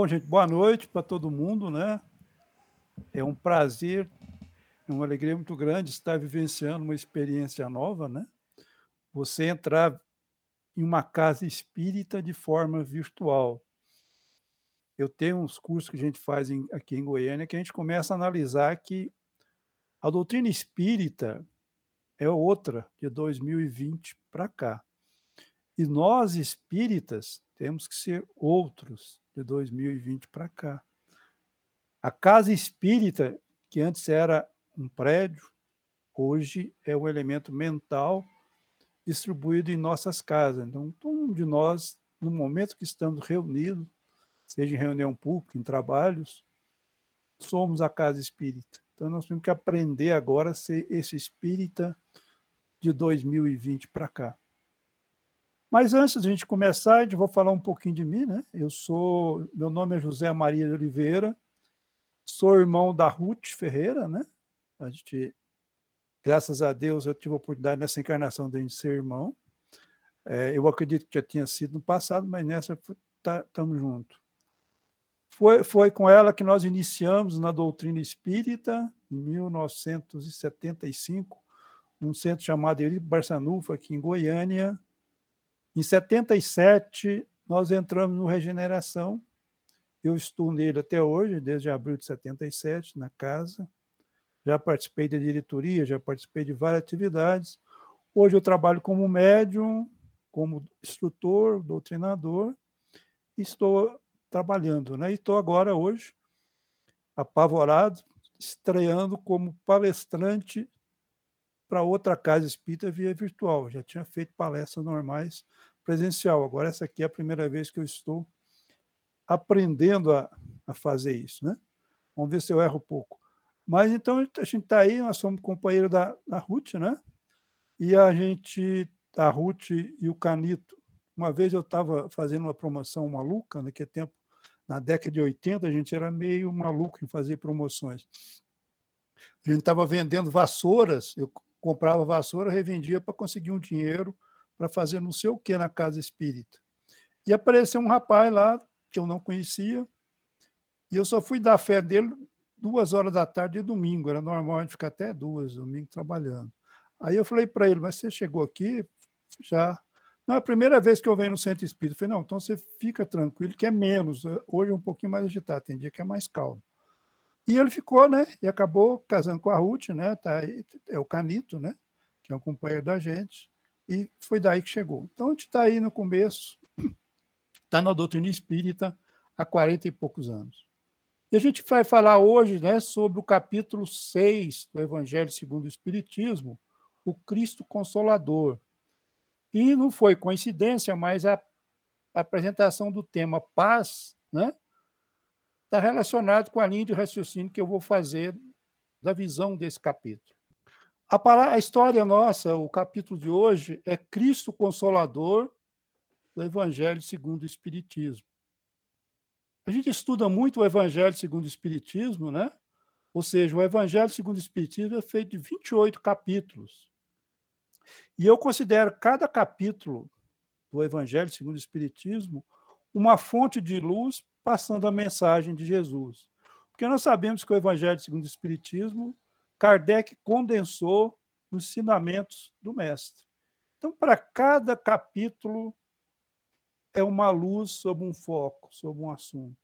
Bom, gente, boa noite para todo mundo, né? É um prazer, é uma alegria muito grande estar vivenciando uma experiência nova, né? Você entrar em uma casa espírita de forma virtual. Eu tenho uns cursos que a gente faz em, aqui em Goiânia que a gente começa a analisar que a doutrina espírita é outra de 2020 para cá. E nós espíritas temos que ser outros de 2020 para cá. A casa espírita, que antes era um prédio, hoje é o elemento mental distribuído em nossas casas. Então, todo mundo de nós, no momento que estamos reunidos, seja em reunião pública, em trabalhos, somos a casa espírita. Então, nós temos que aprender agora a ser esse espírita de 2020 para cá. Mas antes de a gente começar, eu vou falar um pouquinho de mim, né? Eu sou, meu nome é José Maria de Oliveira, sou irmão da Ruth Ferreira, né? A gente, graças a Deus, eu tive a oportunidade nessa encarnação de ser irmão. É, eu acredito que já tinha sido no passado, mas nessa estamos tá, juntos. Foi, foi com ela que nós iniciamos na doutrina espírita, em 1975, num centro chamado Eurico Barçanufo, aqui em Goiânia, em 77, nós entramos no Regeneração. Eu estou nele até hoje, desde abril de 77, na casa. Já participei da diretoria, já participei de várias atividades. Hoje eu trabalho como médium, como instrutor, doutrinador, estou trabalhando. Né? E estou agora, hoje, apavorado, estreando como palestrante para outra casa espírita via virtual. Já tinha feito palestras normais presencial. Agora, essa aqui é a primeira vez que eu estou aprendendo a, a fazer isso. Né? Vamos ver se eu erro pouco. Mas então a gente está aí, nós somos companheiros da, da Ruth, né? E a gente, a Ruth e o Canito, uma vez eu estava fazendo uma promoção maluca, naquele tempo, na década de 80, a gente era meio maluco em fazer promoções. A gente estava vendendo vassouras, eu comprava vassoura, revendia para conseguir um dinheiro para fazer não sei o que na casa espírita. E apareceu um rapaz lá que eu não conhecia, e eu só fui dar fé dele duas horas da tarde de domingo, era normal a gente ficar até duas, domingo, trabalhando. Aí eu falei para ele, mas você chegou aqui já... Não, é a primeira vez que eu venho no centro espírita. Eu falei, não, então você fica tranquilo, que é menos. Hoje é um pouquinho mais agitado, tem dia que é mais calmo. E ele ficou, né? E acabou casando com a Ruth, né? Tá aí, é o Canito, né? Que é um companheiro da gente. E foi daí que chegou. Então a gente está aí no começo, está na doutrina espírita há 40 e poucos anos. E a gente vai falar hoje né, sobre o capítulo 6 do Evangelho segundo o Espiritismo, o Cristo Consolador. E não foi coincidência, mas a apresentação do tema paz né, está relacionado com a linha de raciocínio que eu vou fazer da visão desse capítulo. A, palavra, a história nossa, o capítulo de hoje, é Cristo Consolador do Evangelho segundo o Espiritismo. A gente estuda muito o Evangelho segundo o Espiritismo, né? Ou seja, o Evangelho segundo o Espiritismo é feito de 28 capítulos. E eu considero cada capítulo do Evangelho segundo o Espiritismo uma fonte de luz passando a mensagem de Jesus. Porque nós sabemos que o Evangelho segundo o Espiritismo, Kardec condensou os ensinamentos do Mestre. Então, para cada capítulo, é uma luz sobre um foco, sobre um assunto.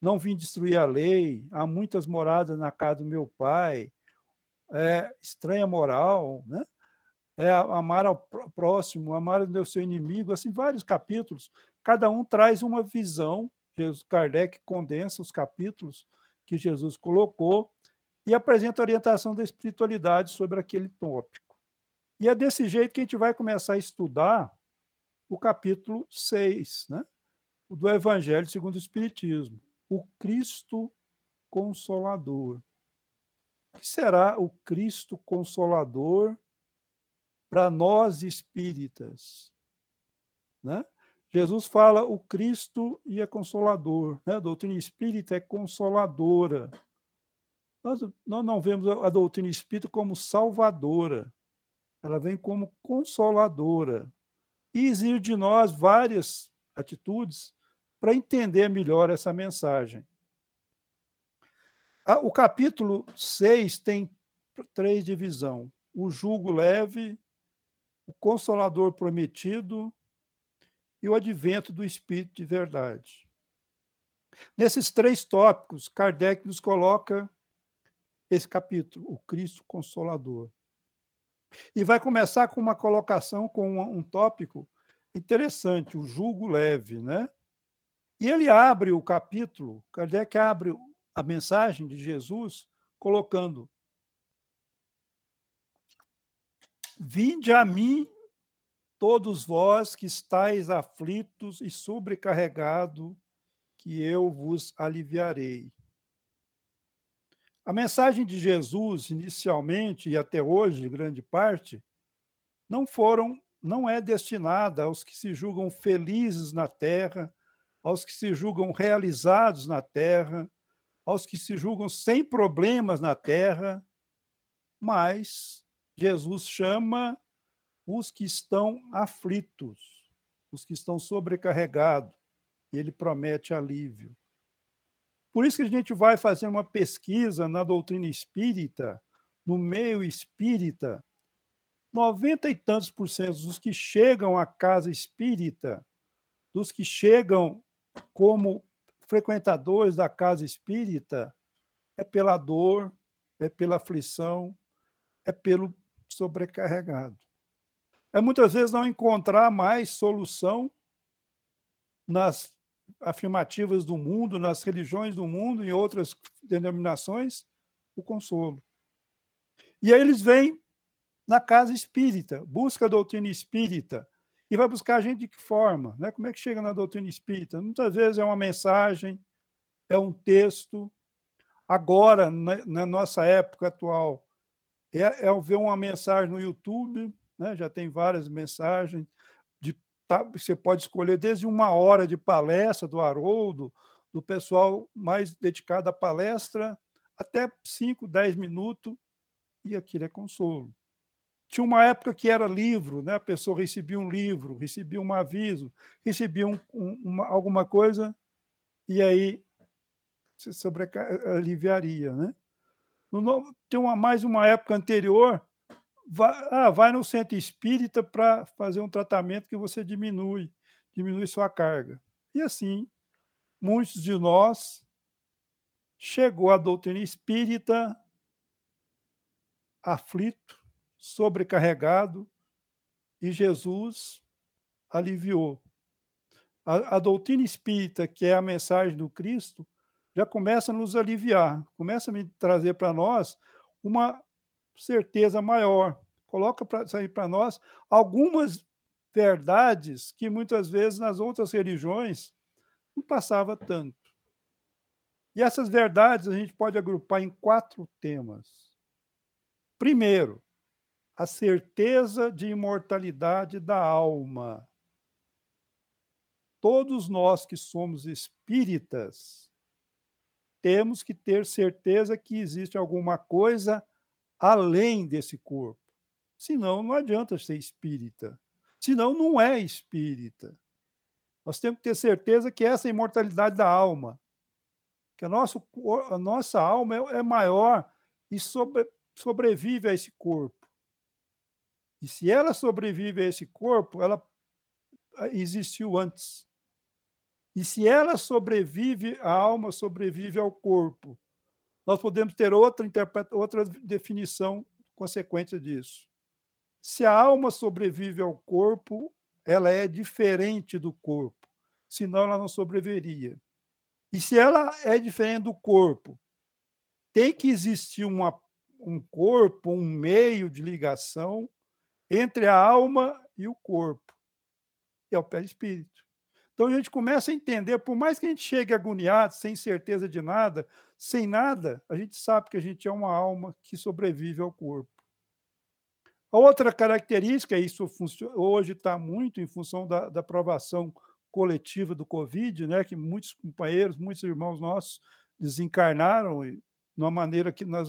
Não vim destruir a lei, há muitas moradas na casa do meu pai, é estranha moral, né? é amar ao próximo, amar o seu inimigo, assim, vários capítulos. Cada um traz uma visão Jesus Kardec condensa os capítulos que Jesus colocou e apresenta a orientação da espiritualidade sobre aquele tópico. E é desse jeito que a gente vai começar a estudar o capítulo 6, né? do Evangelho segundo o Espiritismo, o Cristo Consolador. O que será o Cristo Consolador para nós espíritas? Né? Jesus fala o Cristo e é consolador. Né? A doutrina espírita é consoladora. Nós, nós não vemos a doutrina espírita como salvadora. Ela vem como consoladora. E exige de nós várias atitudes para entender melhor essa mensagem. O capítulo 6 tem três divisões: o jugo leve, o consolador prometido e o advento do Espírito de verdade. Nesses três tópicos, Kardec nos coloca esse capítulo, o Cristo Consolador. E vai começar com uma colocação, com um tópico interessante, o jugo leve, né? E ele abre o capítulo, Kardec abre a mensagem de Jesus colocando: Vinde a mim, todos vós que estáis aflitos e sobrecarregados, que eu vos aliviarei. A mensagem de Jesus, inicialmente e até hoje, grande parte, não foram, não é destinada aos que se julgam felizes na terra, aos que se julgam realizados na terra, aos que se julgam sem problemas na terra, mas Jesus chama os que estão aflitos, os que estão sobrecarregados, ele promete alívio. Por isso que a gente vai fazer uma pesquisa na doutrina espírita, no meio espírita, noventa e tantos por cento dos que chegam à casa espírita, dos que chegam como frequentadores da casa espírita, é pela dor, é pela aflição, é pelo sobrecarregado. É muitas vezes não encontrar mais solução nas afirmativas do mundo, nas religiões do mundo, em outras denominações, o consolo. E aí eles vêm na casa espírita, busca a doutrina espírita, e vai buscar a gente de que forma? Né? Como é que chega na doutrina espírita? Muitas vezes é uma mensagem, é um texto. Agora, na, na nossa época atual, é, é ver uma mensagem no YouTube, né? já tem várias mensagens, Tá? Você pode escolher desde uma hora de palestra do Haroldo, do pessoal mais dedicado à palestra, até 5, 10 minutos, e aquilo é consolo. Tinha uma época que era livro, né? a pessoa recebia um livro, recebia um aviso, recebia um, um, uma, alguma coisa, e aí se sobrealiviaria. Né? No, tem uma, mais uma época anterior vai, ah, vai no centro espírita para fazer um tratamento que você diminui, diminui sua carga. E assim, muitos de nós chegou à doutrina espírita aflito, sobrecarregado, e Jesus aliviou. A, a, doutrina espírita, que é a mensagem do Cristo, já começa a nos aliviar, começa a trazer para nós uma certeza maior. Coloca para sair para nós algumas verdades que muitas vezes nas outras religiões não passava tanto. E essas verdades a gente pode agrupar em quatro temas. Primeiro, a certeza de imortalidade da alma. Todos nós que somos espíritas temos que ter certeza que existe alguma coisa além desse corpo. Senão, não adianta ser espírita. Senão, não é espírita. Nós temos que ter certeza que essa é a imortalidade da alma, que a, nosso, a nossa alma é, é maior e sobre, sobrevive a esse corpo. E se ela sobrevive a esse corpo, ela existiu antes. E se ela sobrevive, a alma sobrevive ao corpo nós podemos ter outra, outra definição consequência disso. Se a alma sobrevive ao corpo, ela é diferente do corpo, senão ela não sobreviveria. E se ela é diferente do corpo, tem que existir uma, um corpo, um meio de ligação entre a alma e o corpo, é o pé espírito. Então a gente começa a entender, por mais que a gente chegue agoniado, sem certeza de nada, sem nada, a gente sabe que a gente é uma alma que sobrevive ao corpo. A outra característica, isso hoje está muito em função da, da aprovação coletiva do Covid, né, que muitos companheiros, muitos irmãos nossos desencarnaram de uma maneira que nós,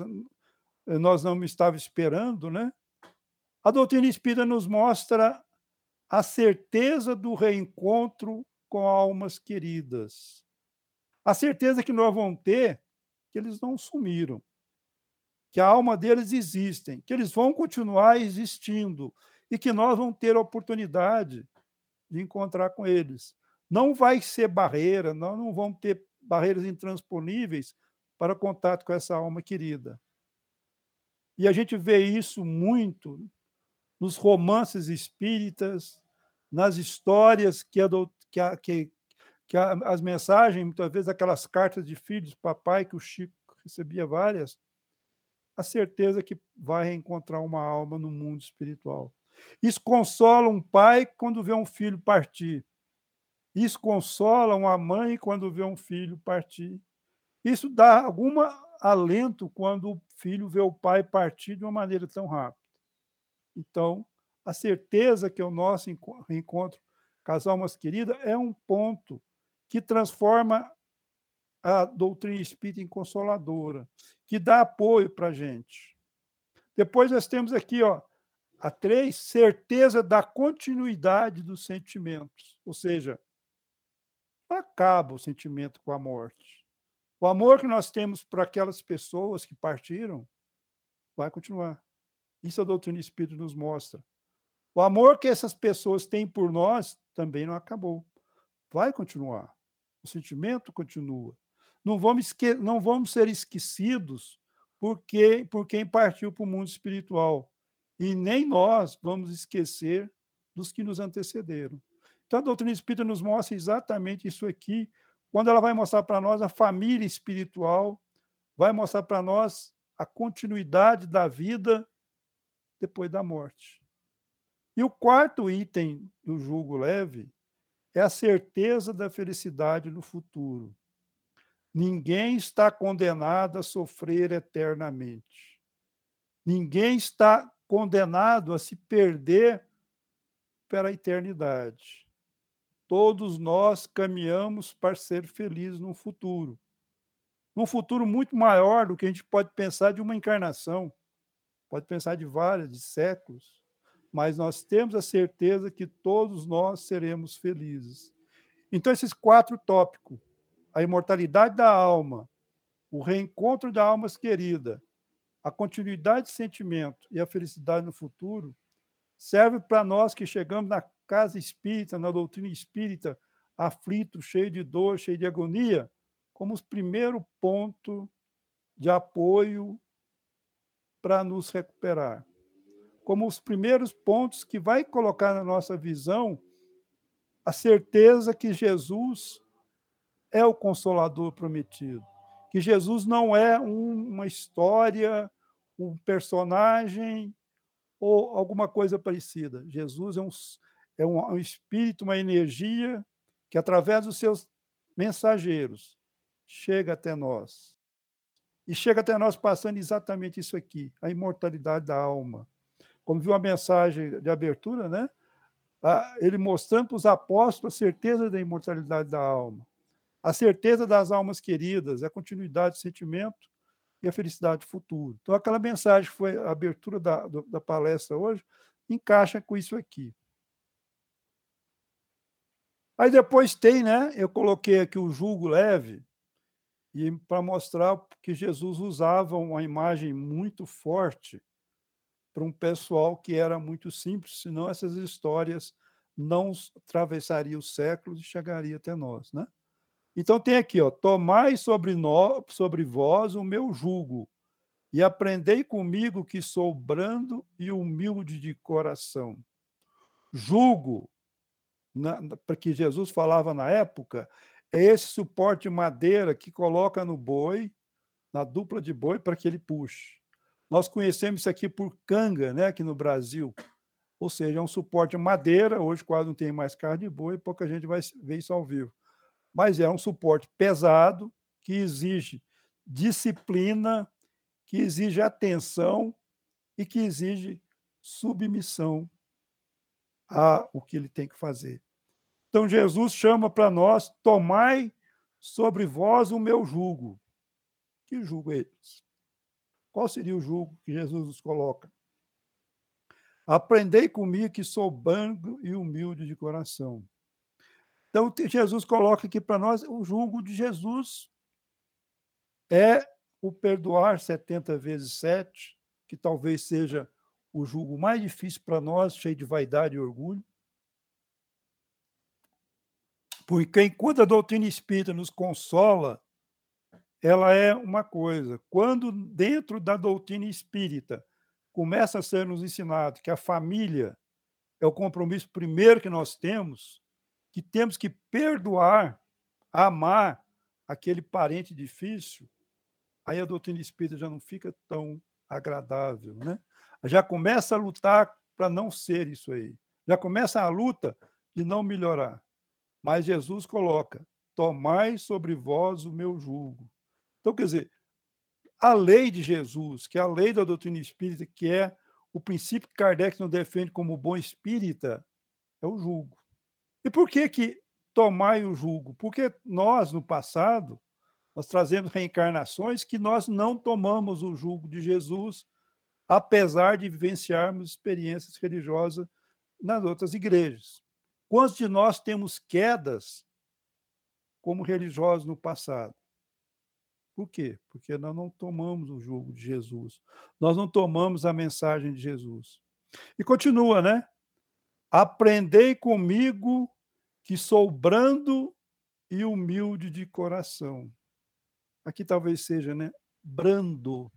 nós não estávamos esperando. Né? A doutrina espírita nos mostra a certeza do reencontro com almas queridas. A certeza que nós vamos ter que eles não sumiram, que a alma deles existem, que eles vão continuar existindo e que nós vamos ter a oportunidade de encontrar com eles. Não vai ser barreira, nós não vamos ter barreiras intransponíveis para contato com essa alma querida. E a gente vê isso muito nos romances espíritas, nas histórias que, a, que, a, que, que a, as mensagens, muitas vezes aquelas cartas de filhos, papai, que o Chico recebia várias, a certeza que vai reencontrar uma alma no mundo espiritual. Isso consola um pai quando vê um filho partir. Isso consola uma mãe quando vê um filho partir. Isso dá algum alento quando o filho vê o pai partir de uma maneira tão rápida. Então, a certeza que o nosso encontro casal mais querida é um ponto que transforma a doutrina espírita em consoladora, que dá apoio para a gente. Depois nós temos aqui, ó, a três, certeza da continuidade dos sentimentos, ou seja, acaba o sentimento com a morte. O amor que nós temos para aquelas pessoas que partiram vai continuar. Isso a doutrina espírita nos mostra. O amor que essas pessoas têm por nós também não acabou. Vai continuar. O sentimento continua. Não vamos, esque não vamos ser esquecidos porque, por quem partiu para o mundo espiritual. E nem nós vamos esquecer dos que nos antecederam. Então, a doutrina espírita nos mostra exatamente isso aqui, quando ela vai mostrar para nós a família espiritual, vai mostrar para nós a continuidade da vida depois da morte. E o quarto item do julgo leve é a certeza da felicidade no futuro. Ninguém está condenado a sofrer eternamente. Ninguém está condenado a se perder pela eternidade. Todos nós caminhamos para ser felizes no futuro. Num futuro muito maior do que a gente pode pensar de uma encarnação, pode pensar de várias, de séculos mas nós temos a certeza que todos nós seremos felizes. Então, esses quatro tópicos, a imortalidade da alma, o reencontro da alma querida, a continuidade de sentimento e a felicidade no futuro, serve para nós que chegamos na casa espírita, na doutrina espírita, aflito, cheio de dor, cheio de agonia, como o primeiro ponto de apoio para nos recuperar como os primeiros pontos que vai colocar na nossa visão a certeza que Jesus é o consolador prometido, que Jesus não é um, uma história, um personagem ou alguma coisa parecida. Jesus é um, é um, um espírito, uma energia que, através dos seus mensageiros, chega até nós. E chega até nós passando exatamente isso aqui, a imortalidade da alma como viu a mensagem de abertura, né? ele mostrando para os apóstolos a certeza da imortalidade da alma, a certeza das almas queridas, a continuidade do sentimento e a felicidade futura. Então, aquela mensagem que foi a abertura da, da palestra hoje encaixa com isso aqui. Aí depois tem, né? Eu coloquei aqui o julgo leve, e para mostrar que Jesus usava uma imagem muito forte para um pessoal que era muito simples, senão essas histórias não atravessariam os séculos e chegariam até nós, né? Então tem aqui, ó, tomai sobre nós, sobre vós o meu jugo e aprendei comigo que sou brando e humilde de coração. Jugo, para que Jesus falava na época, é esse suporte de madeira que coloca no boi, na dupla de boi, para que ele puxe. Nós conhecemos isso aqui por canga, né, aqui no Brasil. Ou seja, é um suporte de madeira, hoje quase não tem mais carne de boi, pouca gente vai ver isso ao vivo. Mas é um suporte pesado, que exige disciplina, que exige atenção e que exige submissão a o que ele tem que fazer. Então Jesus chama para nós: tomai sobre vós o meu jugo. Que jugo é esse? Qual seria o julgo que Jesus nos coloca? Aprendei comigo que sou banco e humilde de coração. Então, Jesus coloca aqui para nós o julgo de Jesus é o perdoar 70 vezes 7, que talvez seja o julgo mais difícil para nós, cheio de vaidade e orgulho. Porque enquanto a doutrina espírita nos consola, ela é uma coisa. Quando dentro da doutrina espírita começa a ser nos ensinado que a família é o compromisso primeiro que nós temos, que temos que perdoar, amar aquele parente difícil, aí a doutrina espírita já não fica tão agradável, né? Já começa a lutar para não ser isso aí. Já começa a luta de não melhorar. Mas Jesus coloca: tomai sobre vós o meu jugo. Então, quer dizer, a lei de Jesus, que é a lei da doutrina espírita, que é o princípio que Kardec não defende como bom espírita, é o jugo. E por que que tomai o jugo? Porque nós, no passado, nós trazemos reencarnações que nós não tomamos o jugo de Jesus, apesar de vivenciarmos experiências religiosas nas outras igrejas. Quantos de nós temos quedas como religiosos no passado? Por quê? Porque nós não tomamos o jugo de Jesus. Nós não tomamos a mensagem de Jesus. E continua, né? Aprendei comigo que sou brando e humilde de coração. Aqui talvez seja, né? Brando.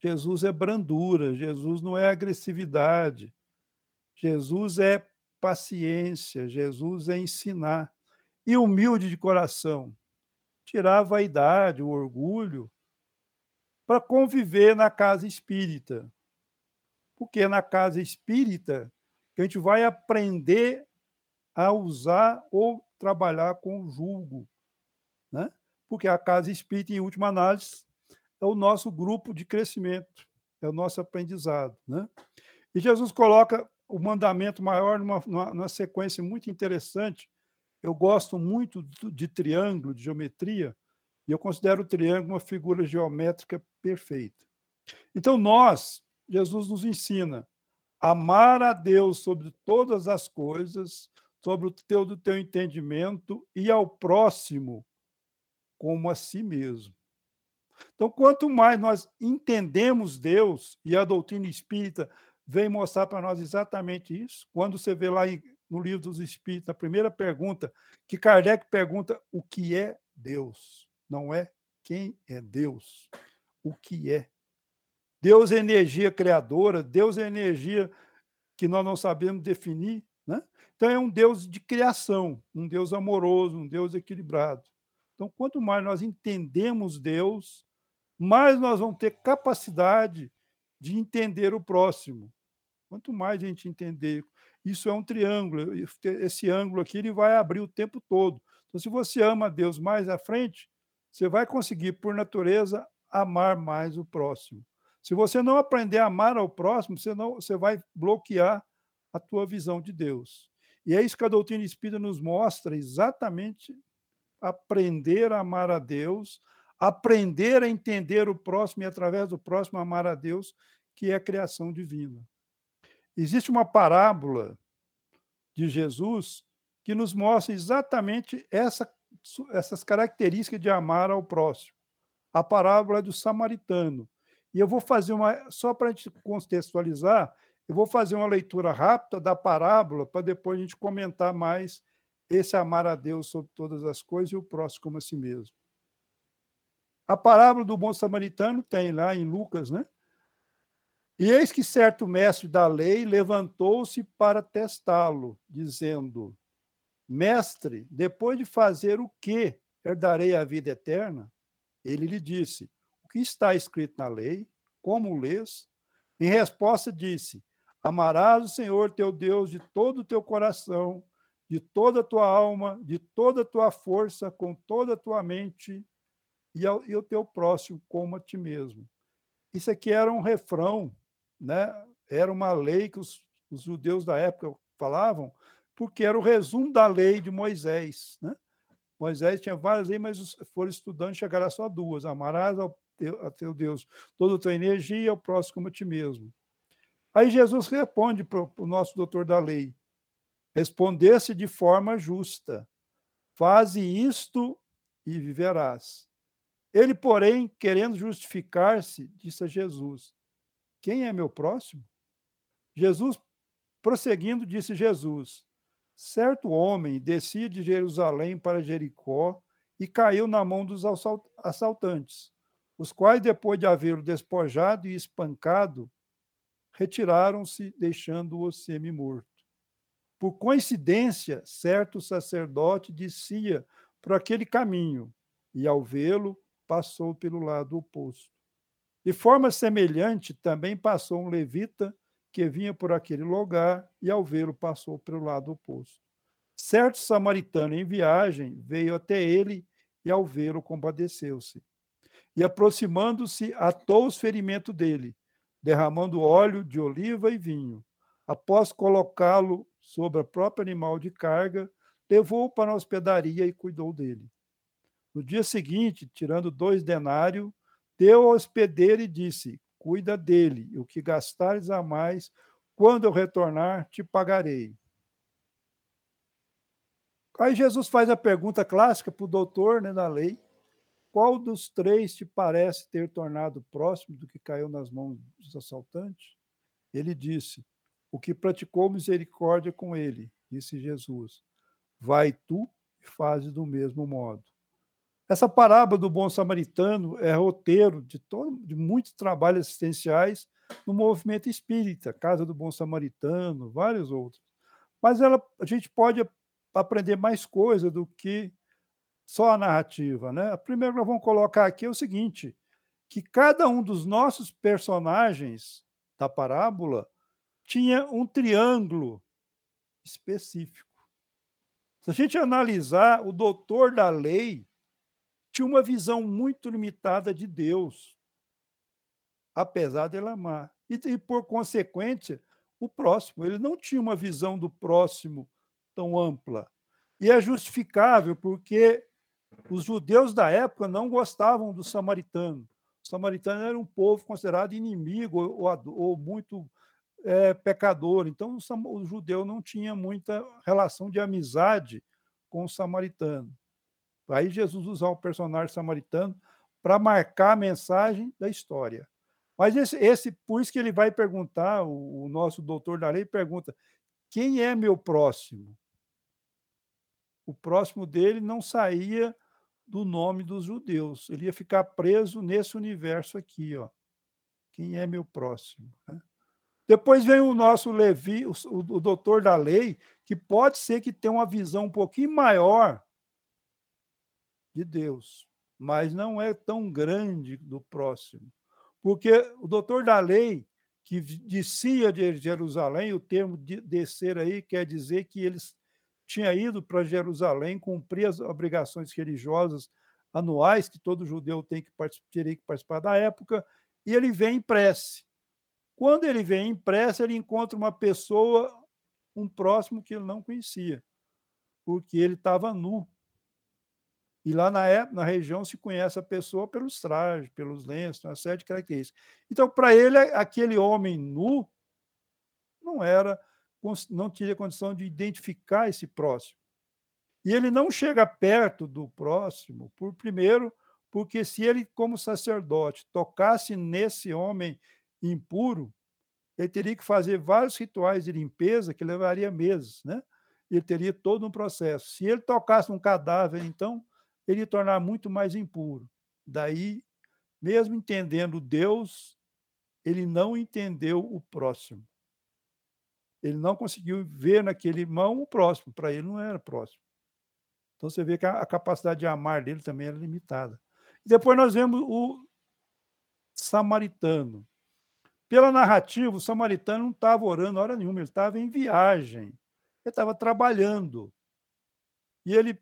Jesus é brandura, Jesus não é agressividade. Jesus é paciência, Jesus é ensinar. E humilde de coração, tirar a vaidade, o orgulho, para conviver na casa espírita. Porque é na casa espírita que a gente vai aprender a usar ou trabalhar com o julgo. Né? Porque a casa espírita, em última análise, é o nosso grupo de crescimento, é o nosso aprendizado. Né? E Jesus coloca o mandamento maior numa, numa, numa sequência muito interessante. Eu gosto muito de triângulo, de geometria, e eu considero o triângulo uma figura geométrica perfeita. Então, nós, Jesus nos ensina a amar a Deus sobre todas as coisas, sobre o teu, do teu entendimento, e ao próximo como a si mesmo. Então, quanto mais nós entendemos Deus, e a doutrina espírita vem mostrar para nós exatamente isso. Quando você vê lá no livro dos Espíritos, a primeira pergunta, que Kardec pergunta o que é Deus, não é quem é Deus, o que é. Deus é energia criadora, Deus é energia que nós não sabemos definir, né? Então é um Deus de criação, um Deus amoroso, um Deus equilibrado. Então, quanto mais nós entendemos Deus, mais nós vamos ter capacidade de entender o próximo. Quanto mais a gente entender, isso é um triângulo, esse ângulo aqui ele vai abrir o tempo todo. Então, se você ama Deus mais à frente, você vai conseguir, por natureza, amar mais o próximo. Se você não aprender a amar ao próximo, você, não, você vai bloquear a tua visão de Deus. E é isso que a doutrina espírita nos mostra, exatamente aprender a amar a Deus, aprender a entender o próximo e, através do próximo, amar a Deus, que é a criação divina. Existe uma parábola de Jesus que nos mostra exatamente essa, essas características de amar ao próximo. A parábola é do samaritano. E eu vou fazer uma, só para a gente contextualizar, eu vou fazer uma leitura rápida da parábola para depois a gente comentar mais esse amar a Deus sobre todas as coisas e o próximo como a si mesmo. A parábola do bom samaritano tem lá em Lucas, né? E eis que certo mestre da lei levantou-se para testá-lo, dizendo: Mestre, depois de fazer o que herdarei a vida eterna? Ele lhe disse: O que está escrito na lei? Como lês? Em resposta, disse: Amarás o Senhor teu Deus de todo o teu coração, de toda a tua alma, de toda a tua força, com toda a tua mente e, e o teu próximo como a ti mesmo. Isso aqui era um refrão, né? era uma lei que os, os judeus da época falavam, porque era o resumo da lei de Moisés. Né? Moisés tinha várias leis, mas foram estudando chegaram só duas: amarás ao teu, a teu Deus toda a tua energia e ao próximo como a ti mesmo. Aí Jesus responde para o nosso doutor da lei: respondesse de forma justa. Faze isto e viverás. Ele, porém, querendo justificar-se, disse a Jesus: Quem é meu próximo? Jesus, prosseguindo, disse Jesus: Certo homem descia de Jerusalém para Jericó e caiu na mão dos assaltantes, os quais, depois de havê-lo despojado e espancado, retiraram-se, deixando-o semi-morto. Por coincidência, certo sacerdote descia por aquele caminho e, ao vê-lo, passou pelo lado oposto. De forma semelhante, também passou um levita que vinha por aquele lugar e, ao vê-lo, passou pelo lado oposto. Certo samaritano em viagem veio até ele e, ao vê-lo, compadeceu-se. E, aproximando-se, atou os ferimentos dele, derramando óleo de oliva e vinho. Após colocá-lo sobre o próprio animal de carga, levou-o para a hospedaria e cuidou dele. No dia seguinte, tirando dois denários, deu ao hospedeiro e disse: Cuida dele, e o que gastares a mais, quando eu retornar, te pagarei. Aí Jesus faz a pergunta clássica para o doutor né, da lei: qual dos três te parece ter tornado próximo do que caiu nas mãos dos assaltantes? Ele disse: O que praticou misericórdia com ele, disse Jesus. Vai tu e fazes do mesmo modo. Essa parábola do bom samaritano é roteiro de, todo, de muitos trabalhos assistenciais no movimento espírita, Casa do Bom Samaritano, vários outros. Mas ela, a gente pode aprender mais coisa do que só a narrativa. Né? A primeira que nós vamos colocar aqui é o seguinte: que cada um dos nossos personagens da parábola tinha um triângulo específico. Se a gente analisar, o doutor da lei tinha uma visão muito limitada de Deus, apesar de ele amar. E, e, por consequência, o próximo. Ele não tinha uma visão do próximo tão ampla. E é justificável porque os judeus da época não gostavam do samaritano. O samaritano era um povo considerado inimigo ou, ou muito é, pecador. Então, o judeu não tinha muita relação de amizade com o samaritano. Aí Jesus usar o personagem samaritano para marcar a mensagem da história. Mas esse, esse, por isso que ele vai perguntar, o, o nosso doutor da lei pergunta: quem é meu próximo? O próximo dele não saía do nome dos judeus. Ele ia ficar preso nesse universo aqui, ó. Quem é meu próximo? Né? Depois vem o nosso Levi, o, o, doutor da lei, que pode ser que tenha uma visão um pouquinho maior de Deus, mas não é tão grande do próximo. Porque o doutor da lei, que descia de Jerusalém, o termo de descer aí quer dizer que eles tinha ido para Jerusalém cumprir as obrigações religiosas anuais que todo judeu tem que teria que participar da época, e ele vem em prece. Quando ele vem em prece, ele encontra uma pessoa, um próximo que ele não conhecia, porque ele estava nu. E lá na, época, na região se conhece a pessoa pelos trajes, pelos lenços, uma série de características. Então, para ele, aquele homem nu não era não tinha condição de identificar esse próximo. E ele não chega perto do próximo, por primeiro, porque se ele, como sacerdote, tocasse nesse homem impuro, ele teria que fazer vários rituais de limpeza que levaria meses, né? Ele teria todo um processo. Se ele tocasse um cadáver, então, ele tornar muito mais impuro. Daí, mesmo entendendo Deus, ele não entendeu o próximo. Ele não conseguiu ver naquele irmão o próximo, para ele não era próximo. Então você vê que a, capacidade de amar dele também era limitada. E depois nós vemos o samaritano. Pela narrativa, o samaritano não estava orando hora nenhuma, ele estava em viagem, ele estava trabalhando. E ele,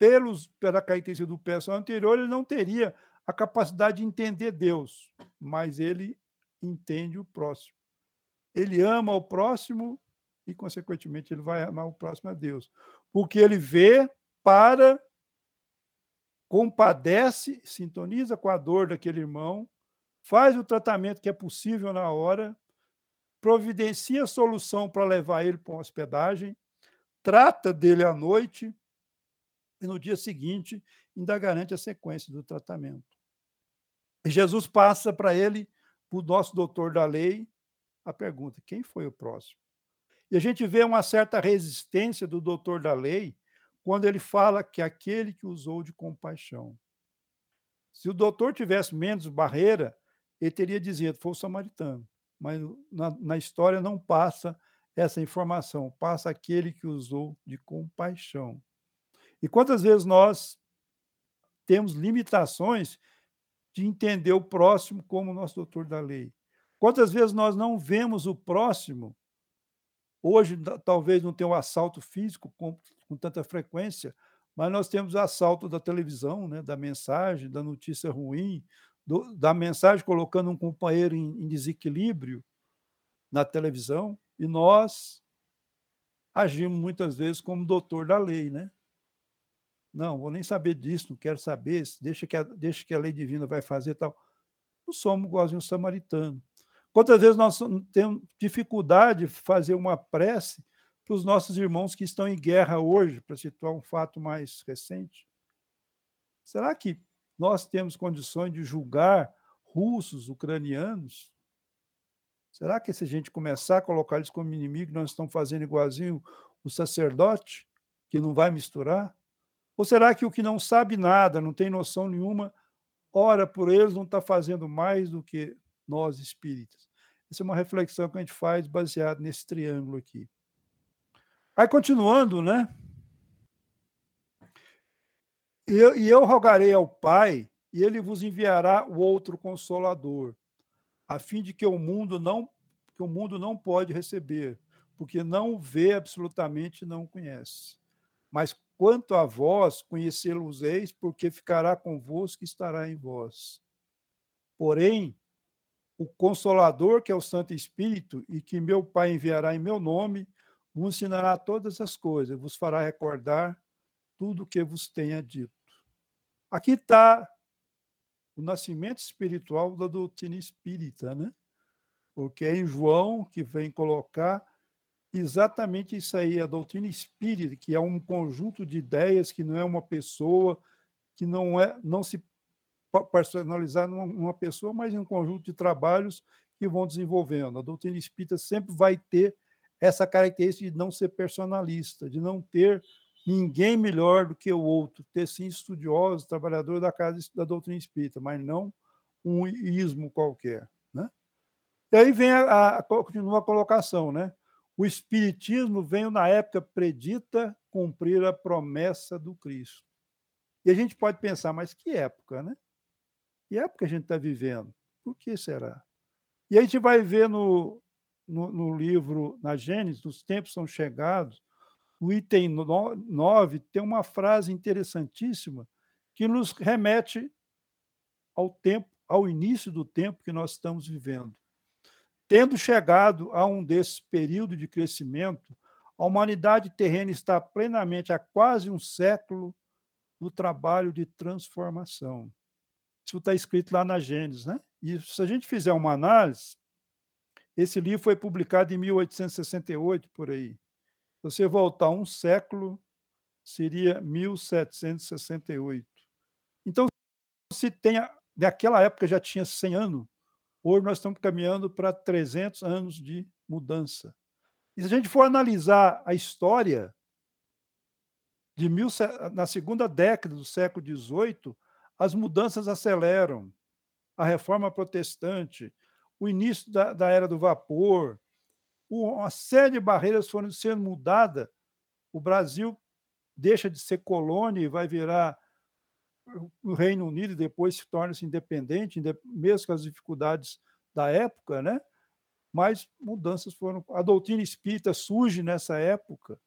pelos, pela característica do personagem anterior, ele não teria a capacidade de entender Deus, mas ele entende o próximo ele ama o próximo e, consequentemente, ele vai amar o próximo a Deus. Porque ele vê para, compadece, sintoniza com a dor daquele irmão, faz o tratamento que é possível na hora, providencia a solução para levar ele para uma hospedagem, trata dele à noite, e no dia seguinte ainda garante a sequência do tratamento. E Jesus passa para ele, o nosso doutor da lei, a pergunta: quem foi o próximo? E a gente vê uma certa resistência do doutor da lei quando ele fala que aquele que usou de compaixão. Se o doutor tivesse menos barreira, ele teria dizido, foi o samaritano. Mas na, na história não passa essa informação, passa aquele que usou de compaixão. E quantas vezes nós temos limitações de entender o próximo como nosso doutor da lei? Quantas vezes nós não vemos o próximo? Hoje, talvez não tenha um assalto físico com, com tanta frequência, mas nós temos assalto da televisão, né, da mensagem, da notícia ruim, do, da mensagem colocando um companheiro em, em desequilíbrio na televisão, e nós agimos muitas vezes como doutor da lei, né? Não, vou nem saber disso, não quero saber, deixa que a, deixa que a lei divina vai fazer tal. Não somos igualzinho samaritano. Quantas vezes nós temos dificuldade de fazer uma prece para os nossos irmãos que estão em guerra hoje, para situar um fato mais recente? Será que nós temos condições de julgar russos, ucranianos? Será que se a gente começar a colocar eles como inimigo, nós estamos fazendo igualzinho o sacerdote, que não vai misturar? Ou será que o que não sabe nada, não tem noção nenhuma, ora por eles, não está fazendo mais do que nós espíritas? Essa é uma reflexão que a gente faz baseado nesse triângulo aqui. Aí, continuando, né? E eu, e eu rogarei ao Pai, e ele vos enviará o outro consolador, a fim de que o mundo não que o mundo não pode receber, porque não vê absolutamente não conhece. Mas Quanto a vós, conhecê-los-eis, porque ficará convosco e estará em vós. Porém, o Consolador, que é o Santo Espírito, e que meu Pai enviará em meu nome, vos ensinará todas as coisas, vos fará recordar tudo o que vos tenha dito. Aqui está o nascimento espiritual da doutrina espírita, né? Porque é em João que vem colocar exatamente isso aí, a doutrina espírita, que é um conjunto de ideias, que não é uma pessoa, que não é não se personalizar numa pessoa, mas em um conjunto de trabalhos que vão desenvolvendo. A doutrina espírita sempre vai ter essa característica de não ser personalista, de não ter ninguém melhor do que o outro, ter sim estudiosos, trabalhadores da casa da doutrina espírita, mas não um ismo qualquer, né? E aí vem a, a continua a colocação, né? O Espiritismo veio na época predita cumprir a promessa do Cristo. E a gente pode pensar, mas que época, né? Que época a gente está vivendo? Por que será? E a gente vai ver no, no, no, livro, na Gênesis, os tempos são chegados, o item 9 tem uma frase interessantíssima que nos remete ao tempo, ao início do tempo que nós estamos vivendo. Tendo chegado a um desses períodos de crescimento, a humanidade terrena está plenamente há quase um século no trabalho de transformação. Isso está escrito lá na Gênesis, né? E se a gente fizer uma análise, esse livro foi publicado em 1868, por aí. Se você voltar um século, seria 1768. Então, se tem, naquela época já tinha 100 anos, Hoje nós estamos caminhando para 300 anos de mudança. E se a gente for analisar a história de mil, na segunda década do século XVIII, as mudanças aceleram. A reforma protestante, o início da, da era do vapor, uma série de barreiras foram sendo mudadas. O Brasil deixa de ser colônia e vai virar o Reino Unido depois se torna-se independente, mesmo com as dificuldades da época, né? mas mudanças foram. A doutrina espírita surge nessa época,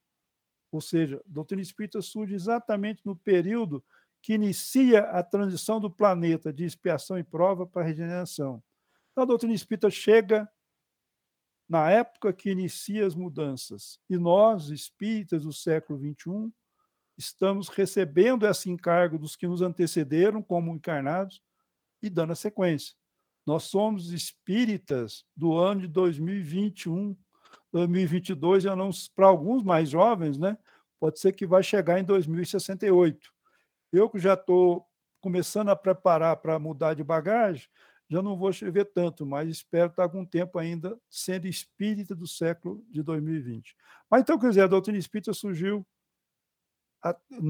ou seja, a doutrina espírita surge exatamente no período que inicia a transição do planeta de expiação e prova para a regeneração. Então, a doutrina espírita chega na época que inicia as mudanças. E nós, espíritas do século XXI, estamos recebendo esse encargo dos que nos antecederam como encarnados e dando a sequência. Nós somos espíritas do ano de 2021, 2022, para alguns mais jovens, né? Pode ser que vai chegar em 2068. Eu que já estou começando a preparar para mudar de bagagem, já não vou escrever tanto, mas espero estar algum tempo ainda sendo espírita do século de 2020. Mas então, quer dizer, a doutrina espírita surgiu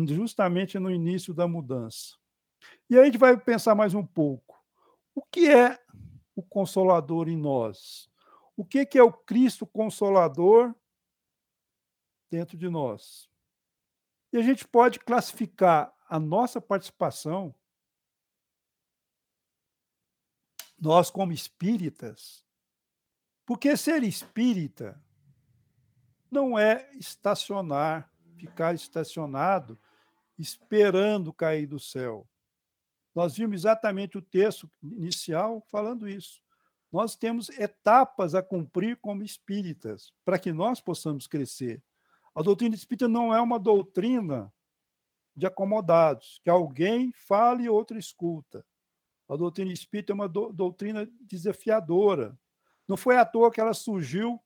justamente no início da mudança. E aí a gente vai pensar mais um pouco. O que é o Consolador em nós? O que é o Cristo Consolador dentro de nós? E a gente pode classificar a nossa participação, nós como espíritas, porque ser espírita não é estacionar, ficar estacionado esperando cair do céu. Nós vimos exatamente o texto inicial falando isso. Nós temos etapas a cumprir como espíritas para que nós possamos crescer. A doutrina espírita não é uma doutrina de acomodados, que alguém fale e outro escuta. A doutrina espírita é uma do, doutrina desafiadora. Não foi à toa que ela surgiu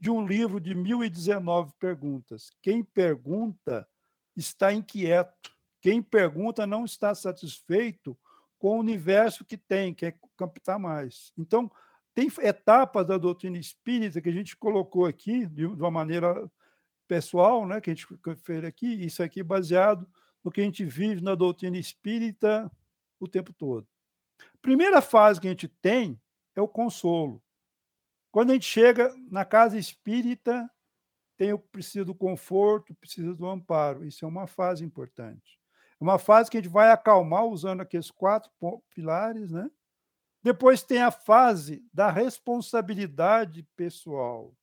de um livro de 1019 perguntas. Quem pergunta está inquieto. Quem pergunta não está satisfeito com o universo que tem, quer captar mais. Então, tem etapas da doutrina espírita que a gente colocou aqui de uma maneira pessoal, né, que a gente fez aqui, isso aqui baseado no que a gente vive na doutrina espírita o tempo todo. Primeira fase que a gente tem é o consolo. Quando a gente chega na casa espírita, tem o precisa do conforto, precisa do amparo. Isso é uma fase importante. É uma fase que a gente vai acalmar usando aqueles quatro pilares, né? Depois tem a fase da responsabilidade pessoal.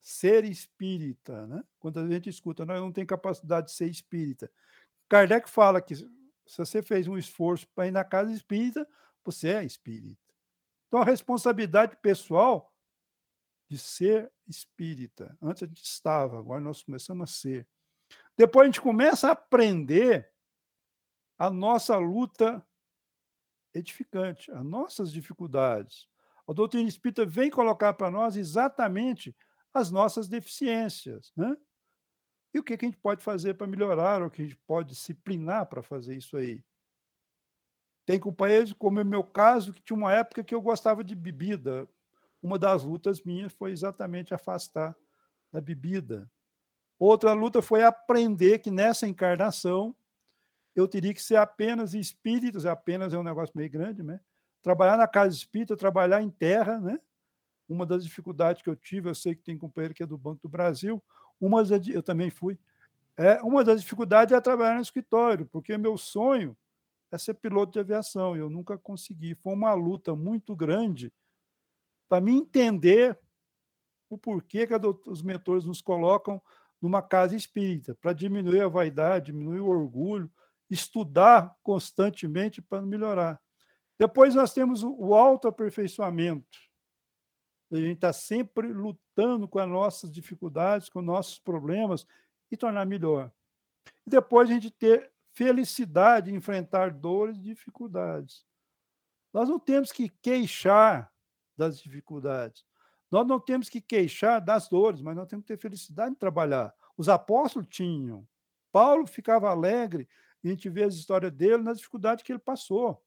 Ser espírita, né? Quando a gente escuta, nós não tem capacidade de ser espírita. Kardec fala que se você fez um esforço para ir na casa espírita, você é espírita. Então, a responsabilidade pessoal de ser espírita. Antes a gente estava, agora nós começamos a ser. Depois a gente começa a aprender a nossa luta edificante, as nossas dificuldades. A doutrina espírita vem colocar para nós exatamente as nossas deficiências, né? E o que a gente pode fazer para melhorar, o que a gente pode disciplinar para fazer isso aí. Tem companheiros, como é meu caso, que tinha uma época que eu gostava de bebida. Uma das lutas minhas foi exatamente afastar da bebida. Outra luta foi aprender que nessa encarnação eu teria que ser apenas espíritos, apenas é um negócio meio grande, né? Trabalhar na casa espírita, trabalhar em terra, né? Uma das dificuldades que eu tive, eu sei que tem companheiro que é do Banco do Brasil, uma das, eu também fui. É, uma das dificuldades é trabalhar no escritório, porque meu sonho é ser piloto de aviação, eu nunca consegui. Foi uma luta muito grande para me entender o porquê que os mentores nos colocam numa casa espírita, para diminuir a vaidade, diminuir o orgulho, estudar constantemente para melhorar. Depois nós temos o autoaperfeiçoamento. A gente está sempre lutando com as nossas dificuldades, com nossos problemas e tornar melhor. E depois a gente ter felicidade em enfrentar dores e dificuldades. Nós não temos que queixar das dificuldades. Nós não temos que queixar das dores, mas nós temos que ter felicidade em trabalhar. Os apóstolos tinham. Paulo ficava alegre, a gente vê as histórias dele nas dificuldades que ele passou.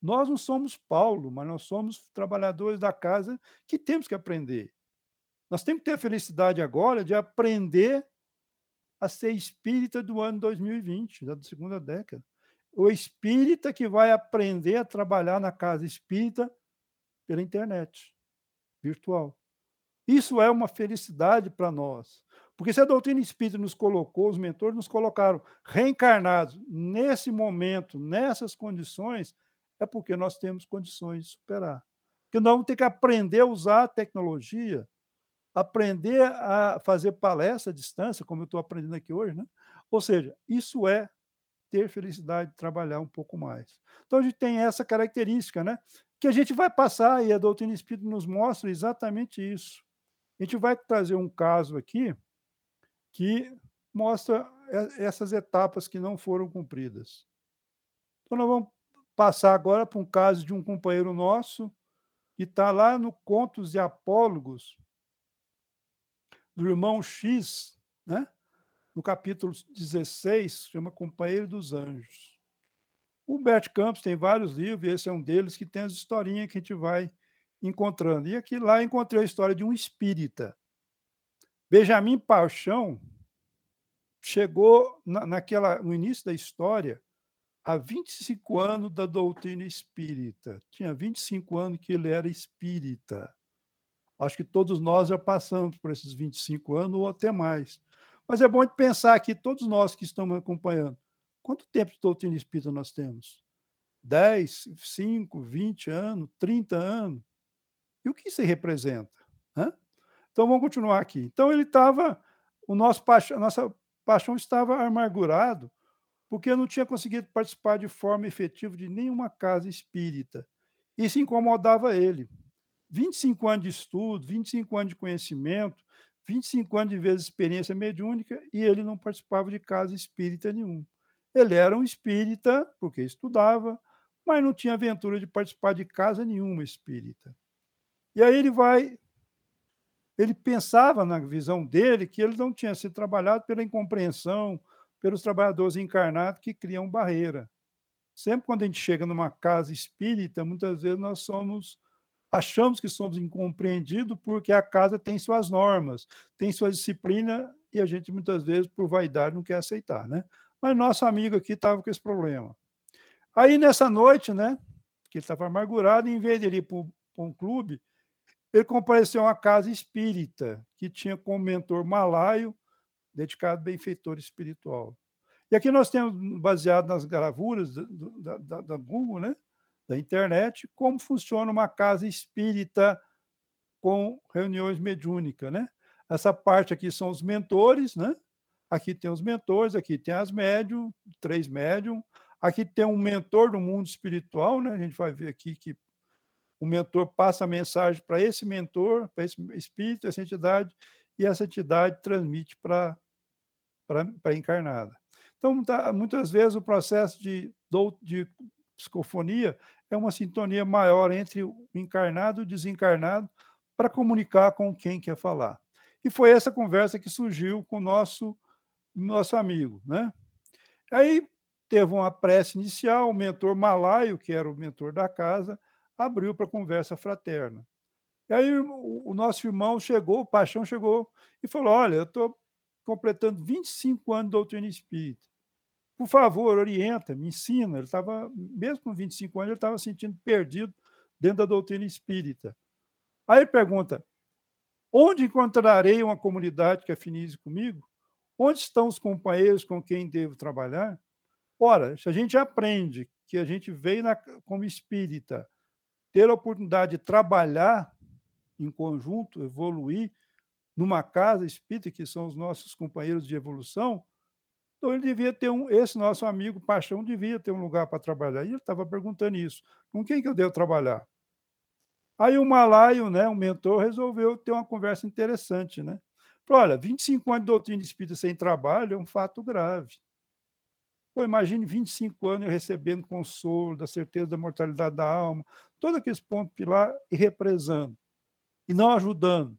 Nós não somos Paulo, mas nós somos trabalhadores da casa que temos que aprender. Nós temos que ter a felicidade agora de aprender a ser espírita do ano 2020, da segunda década. O espírita que vai aprender a trabalhar na casa espírita pela internet virtual. Isso é uma felicidade para nós. Porque se a doutrina espírita nos colocou, os mentores nos colocaram reencarnados nesse momento, nessas condições, é porque nós temos condições de superar. Porque nós vamos ter que aprender a usar a tecnologia, aprender a fazer palestra à distância, como eu estou aprendendo aqui hoje, né? Ou seja, isso é ter felicidade de trabalhar um pouco mais. Então a gente tem essa característica, né? que a gente vai passar, e a doutrina espírita nos mostra exatamente isso. A gente vai trazer um caso aqui que mostra essas etapas que não foram cumpridas. Então, nós vamos passar agora para um caso de um companheiro nosso que está lá no Contos de Apólogos, do irmão X, né? no capítulo 16, chama Companheiro dos Anjos. O Bert Campos tem vários livros, e esse é um deles que tem as historinhas que a gente vai encontrando. E aqui lá encontrei a história de um espírita. Benjamin Paixão chegou na, naquela, no início da história há 25 anos da doutrina espírita. Tinha 25 anos que ele era espírita. Acho que todos nós já passamos por esses 25 anos ou até mais. Mas é bom de pensar que todos nós que estamos acompanhando, quanto tempo de doutrina espírita nós temos? 10, 5, 20 anos, 30 anos? E o que isso representa? Hã? Então vamos continuar aqui. Então ele estava, o nosso paixão, a nossa paixão estava amargurado porque não tinha conseguido participar de forma efetiva de nenhuma casa espírita. Isso incomodava ele. 25 anos de estudo, 25 anos de conhecimento, 25 anos de vezes experiência mediúnica e ele não participava de casa espírita nenhum. Ele era um espírita porque estudava, mas não tinha aventura de participar de casa nenhuma espírita. E aí ele vai ele pensava na visão dele que ele não tinha sido trabalhado pela incompreensão, pelos trabalhadores encarnados que criam barreira. Sempre quando a gente chega numa casa espírita, muitas vezes nós somos achamos que somos incompreendidos porque a casa tem suas normas, tem sua disciplina e a gente muitas vezes por vaidade não quer aceitar, né? Mas nosso amigo aqui estava com esse problema. Aí nessa noite, né, que ele estava amargurado, em vez de ir para um clube, ele compareceu a uma casa espírita que tinha como mentor malaio, dedicado a benfeitor espiritual. E aqui nós temos, baseado nas gravuras da, da, da Google, né, da internet, como funciona uma casa espírita com reuniões mediúnicas, né? Essa parte aqui são os mentores, né? Aqui tem os mentores, aqui tem as médium, três médium. Aqui tem um mentor do mundo espiritual, né? A gente vai ver aqui que o mentor passa a mensagem para esse mentor, para esse espírito, essa entidade, e essa entidade transmite para a encarnada. Então, tá, muitas vezes o processo de, de psicofonia é uma sintonia maior entre o encarnado e o desencarnado para comunicar com quem quer falar. E foi essa conversa que surgiu com o nosso, nosso amigo. Né? Aí teve uma prece inicial, o mentor malaio, que era o mentor da casa, abriu para conversa fraterna. E aí o, o nosso irmão chegou, o Paixão chegou e falou: Olha, eu estou completando 25 anos de doutrina espírita. Por favor, orienta, me ensina. Ele estava, mesmo com 25 anos, ele estava sentindo perdido dentro da doutrina espírita. Aí ele pergunta: onde encontrarei uma comunidade que afinize comigo? Onde estão os companheiros com quem devo trabalhar? Ora, se a gente aprende que a gente veio na, como espírita ter a oportunidade de trabalhar em conjunto, evoluir numa casa espírita, que são os nossos companheiros de evolução, então ele devia ter um, esse nosso amigo Paixão devia ter um lugar para trabalhar. E ele estava perguntando isso: com quem que eu devo trabalhar? Aí o Malaio, né, o mentor, resolveu ter uma conversa interessante, né? Falou, olha, 25 anos de doutrina espírita sem trabalho é um fato grave. Pô, imagine 25 anos eu recebendo consolo, da certeza da mortalidade da alma, todos aqueles pontos pilar e represando, e não ajudando.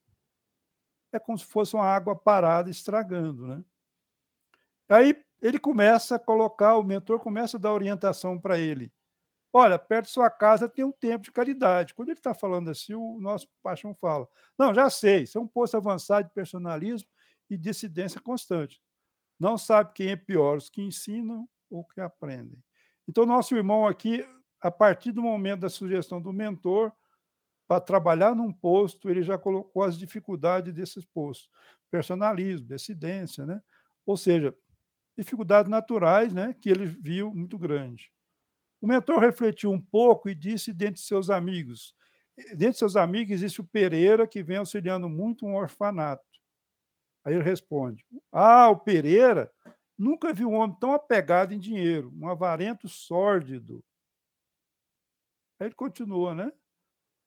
É como se fosse uma água parada estragando, né? Aí ele começa a colocar, o mentor começa a dar orientação para ele. Olha, perto de sua casa tem um tempo de caridade. Quando ele está falando assim, o nosso paixão fala: Não, já sei, isso é um posto avançado de personalismo e dissidência constante. Não sabe quem é pior, os que ensinam ou que aprendem. Então, nosso irmão aqui, a partir do momento da sugestão do mentor, para trabalhar num posto, ele já colocou as dificuldades desses postos. Personalismo, dissidência, né? Ou seja, dificuldades naturais né, que ele viu muito grande. O mentor refletiu um pouco e disse dentre seus amigos, dentre seus amigos existe o Pereira, que vem auxiliando muito um orfanato. Aí ele responde, ah, o Pereira nunca viu um homem tão apegado em dinheiro, um avarento sórdido. Aí ele continua, né?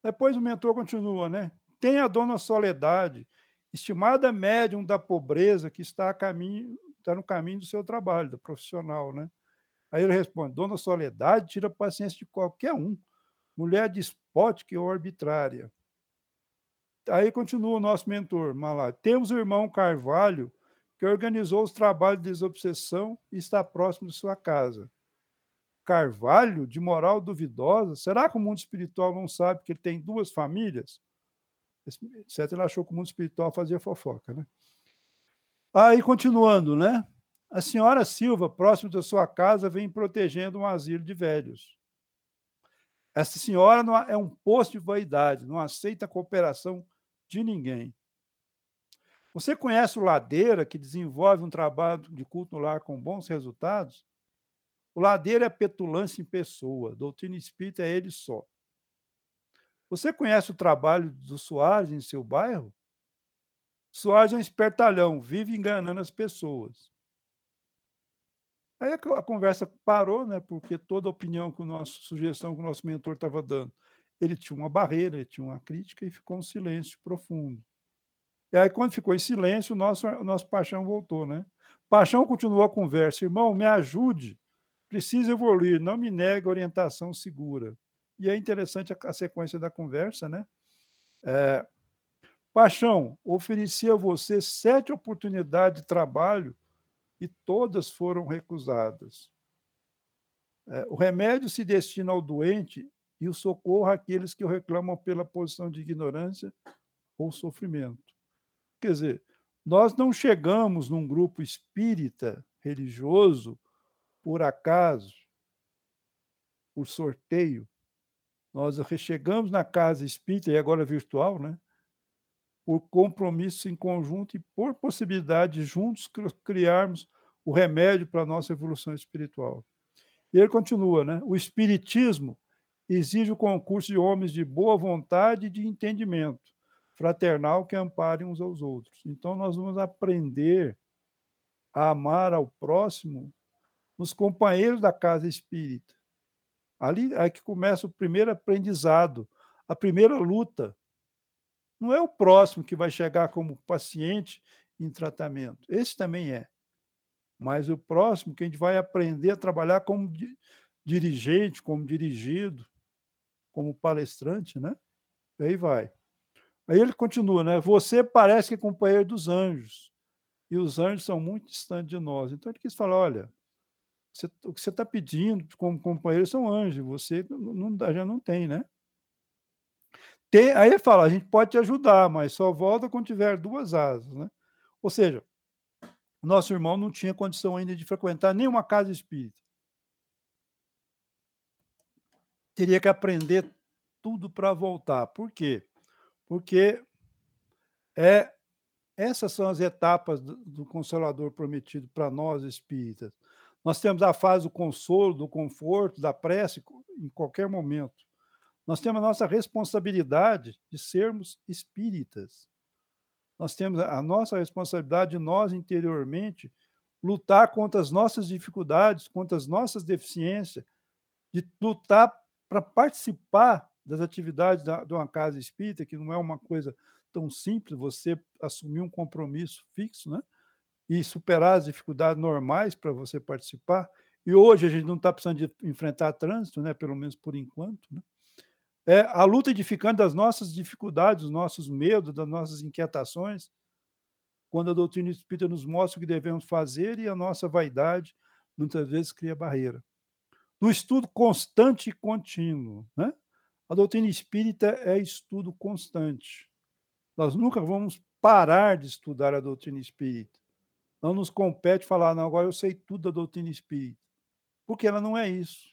Depois o mentor continua, né? Tem a dona Soledade, estimada médium da pobreza que está a caminho está no caminho do seu trabalho, do profissional, né? Aí ele responde: Dona Soledade tira a paciência de qualquer um, mulher despótica e arbitrária. Aí continua o nosso mentor, Malá. Temos o irmão Carvalho, que organizou os trabalhos de desobsessão e está próximo de sua casa. Carvalho, de moral duvidosa, será que o mundo espiritual não sabe que ele tem duas famílias? Certo, ele achou que o mundo espiritual fazia fofoca, né? Aí, continuando, né? A senhora Silva, próximo da sua casa, vem protegendo um asilo de velhos. Essa senhora é um posto de vaidade, não aceita a cooperação de ninguém. Você conhece o Ladeira, que desenvolve um trabalho de culto no lar com bons resultados? O Ladeira é petulância em pessoa, doutrina espírita é ele só. Você conhece o trabalho do Soares em seu bairro? Soares é um espertalhão, vive enganando as pessoas. Aí a conversa parou, né? Porque toda opinião que o nosso, sugestão que o nosso mentor estava dando, ele tinha uma barreira, ele tinha uma crítica e ficou um silêncio profundo. E aí, quando ficou em silêncio, o nosso, o nosso paixão voltou, né? Paixão continuou a conversa, irmão, me ajude, preciso evoluir, não me negue orientação segura. E é interessante a, a sequência da conversa, né? É, Paixão, ofereci a você sete oportunidades de trabalho e todas foram recusadas. É, o remédio se destina ao doente e o socorro àqueles que o reclamam pela posição de ignorância ou sofrimento. Quer dizer, nós não chegamos num grupo espírita religioso por acaso, por sorteio. Nós chegamos na casa espírita, e agora virtual, né? Por compromisso em conjunto e por possibilidade de juntos criarmos o remédio para a nossa evolução espiritual. E ele continua, né? O espiritismo exige o concurso de homens de boa vontade e de entendimento fraternal que amparem uns aos outros. Então nós vamos aprender a amar ao próximo nos companheiros da casa espírita. Ali é que começa o primeiro aprendizado, a primeira luta não é o próximo que vai chegar como paciente em tratamento. Esse também é. Mas o próximo que a gente vai aprender a trabalhar como dirigente, como dirigido, como palestrante, né? E aí vai. Aí ele continua, né? Você parece que é companheiro dos anjos. E os anjos são muito distantes de nós. Então ele quis falar: olha, você, o que você está pedindo como companheiro são anjos, você não, já não tem, né? Tem, aí ele fala, a gente pode te ajudar, mas só volta quando tiver duas asas, né? Ou seja, nosso irmão não tinha condição ainda de frequentar nenhuma casa espírita. Teria que aprender tudo para voltar. Por quê? Porque é essas são as etapas do, do consolador prometido para nós espíritas. Nós temos a fase do consolo, do conforto, da prece em qualquer momento. Nós temos a nossa responsabilidade de sermos espíritas. Nós temos a nossa responsabilidade de nós interiormente lutar contra as nossas dificuldades, contra as nossas deficiências, de lutar para participar das atividades da, de uma casa espírita, que não é uma coisa tão simples, você assumir um compromisso fixo, né? E superar as dificuldades normais para você participar. E hoje a gente não está precisando de enfrentar trânsito, né? Pelo menos por enquanto, né? É a luta edificante das nossas dificuldades, dos nossos medos, das nossas inquietações, quando a doutrina espírita nos mostra o que devemos fazer e a nossa vaidade muitas vezes cria barreira. No estudo constante e contínuo, né? A doutrina espírita é estudo constante. Nós nunca vamos parar de estudar a doutrina espírita. Não nos compete falar, não, agora eu sei tudo da doutrina espírita. Porque ela não é isso.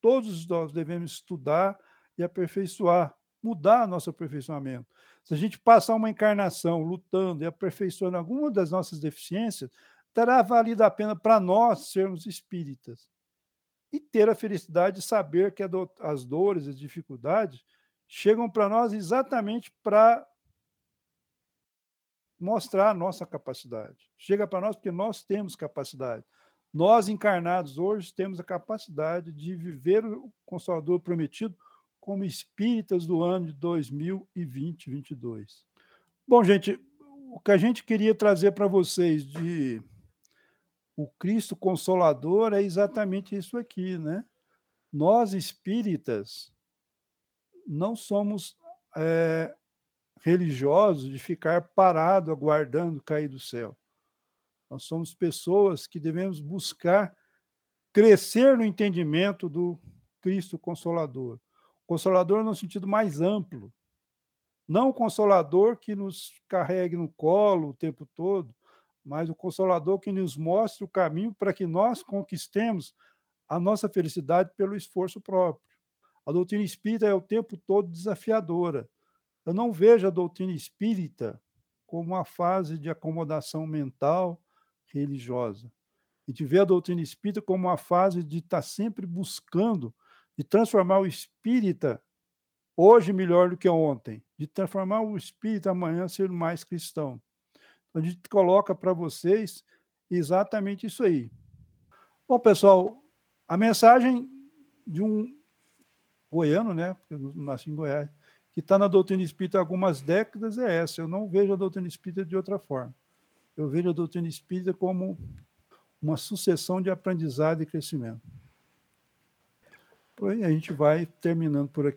Todos nós devemos estudar e aperfeiçoar, mudar nosso aperfeiçoamento. Se a gente passar uma encarnação lutando e aperfeiçoando alguma das nossas deficiências, terá valido a pena para nós sermos espíritas. E ter a felicidade de saber que as dores, as dificuldades chegam para nós exatamente para mostrar a nossa capacidade. Chega para nós porque nós temos capacidade. Nós, encarnados hoje, temos a capacidade de viver o Consolador prometido como espíritas do ano de 2020, 2022. Bom, gente, o que a gente queria trazer para vocês de o Cristo Consolador é exatamente isso aqui, né? Nós espíritas não somos é, religiosos de ficar parado aguardando cair do céu. Nós somos pessoas que devemos buscar crescer no entendimento do Cristo Consolador. Consolador no sentido mais amplo. Não o consolador que nos carregue no colo o tempo todo, mas o consolador que nos mostre o caminho para que nós conquistemos a nossa felicidade pelo esforço próprio. A doutrina espírita é o tempo todo desafiadora. Eu não vejo a doutrina espírita como uma fase de acomodação mental religiosa. A gente vê a doutrina espírita como uma fase de estar sempre buscando de transformar o espírita hoje melhor do que ontem, de transformar o espírito amanhã ser mais cristão. Então, a gente coloca para vocês exatamente isso aí. Bom, pessoal, a mensagem de um goiano, né, porque eu nasci em Goiás, que está na doutrina espírita há algumas décadas é essa. Eu não vejo a doutrina espírita de outra forma. Eu vejo a doutrina espírita como uma sucessão de aprendizado e crescimento. Pois a gente vai terminando por aqui.